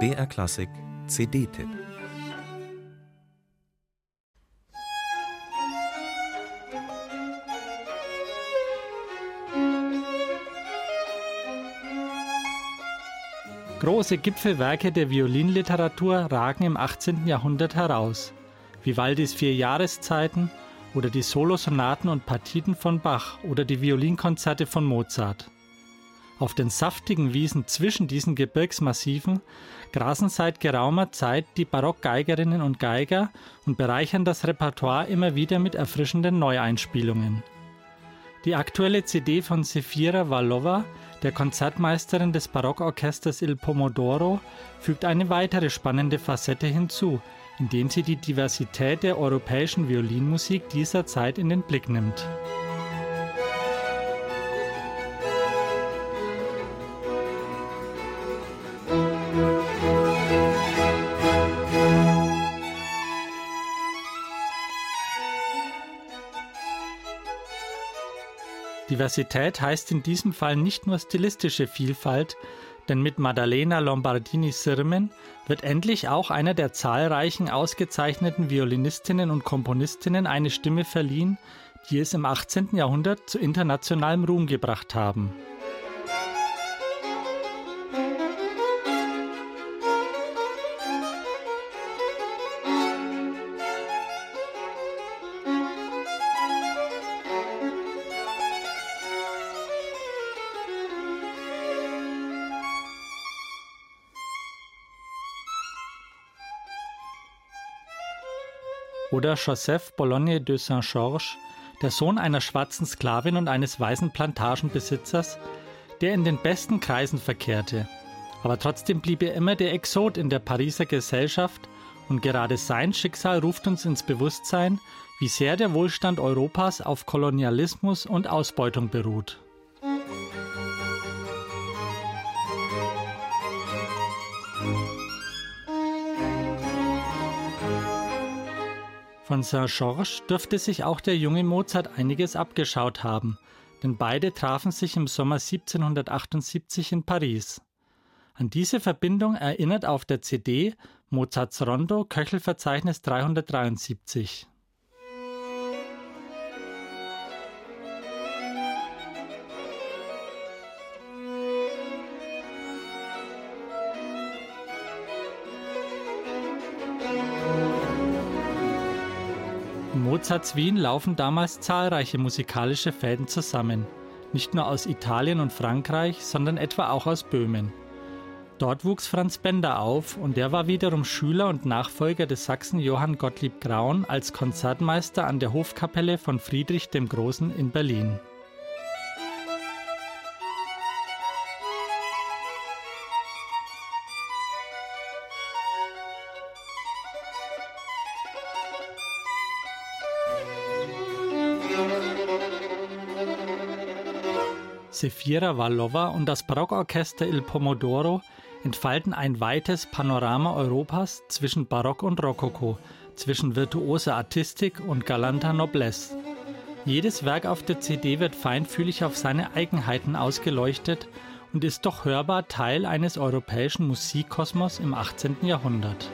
BR Klassik CD-Tipp Große Gipfelwerke der Violinliteratur ragen im 18. Jahrhundert heraus. Vivaldis Vier Jahreszeiten oder die Solosonaten und Partiten von Bach oder die Violinkonzerte von Mozart. Auf den saftigen Wiesen zwischen diesen Gebirgsmassiven grasen seit geraumer Zeit die Barockgeigerinnen und Geiger und bereichern das Repertoire immer wieder mit erfrischenden Neueinspielungen. Die aktuelle CD von Sefira Valova der Konzertmeisterin des Barockorchesters Il Pomodoro fügt eine weitere spannende Facette hinzu, indem sie die Diversität der europäischen Violinmusik dieser Zeit in den Blick nimmt. Diversität heißt in diesem Fall nicht nur stilistische Vielfalt, denn mit Maddalena Lombardini-Sirmen wird endlich auch einer der zahlreichen ausgezeichneten Violinistinnen und Komponistinnen eine Stimme verliehen, die es im 18. Jahrhundert zu internationalem Ruhm gebracht haben. Oder Joseph Bologne de Saint-Georges, der Sohn einer schwarzen Sklavin und eines weißen Plantagenbesitzers, der in den besten Kreisen verkehrte. Aber trotzdem blieb er immer der Exot in der Pariser Gesellschaft und gerade sein Schicksal ruft uns ins Bewusstsein, wie sehr der Wohlstand Europas auf Kolonialismus und Ausbeutung beruht. Von Saint-Georges dürfte sich auch der junge Mozart einiges abgeschaut haben, denn beide trafen sich im Sommer 1778 in Paris. An diese Verbindung erinnert auf der CD Mozarts Rondo Köchelverzeichnis 373. In Mozarts Wien laufen damals zahlreiche musikalische Fäden zusammen, nicht nur aus Italien und Frankreich, sondern etwa auch aus Böhmen. Dort wuchs Franz Bender auf und der war wiederum Schüler und Nachfolger des Sachsen Johann Gottlieb Graun als Konzertmeister an der Hofkapelle von Friedrich dem Großen in Berlin. Sefira Vallova und das Barockorchester Il Pomodoro entfalten ein weites Panorama Europas zwischen Barock und Rokoko, zwischen virtuoser Artistik und galanter Noblesse. Jedes Werk auf der CD wird feinfühlig auf seine Eigenheiten ausgeleuchtet und ist doch hörbar Teil eines europäischen Musikkosmos im 18. Jahrhundert.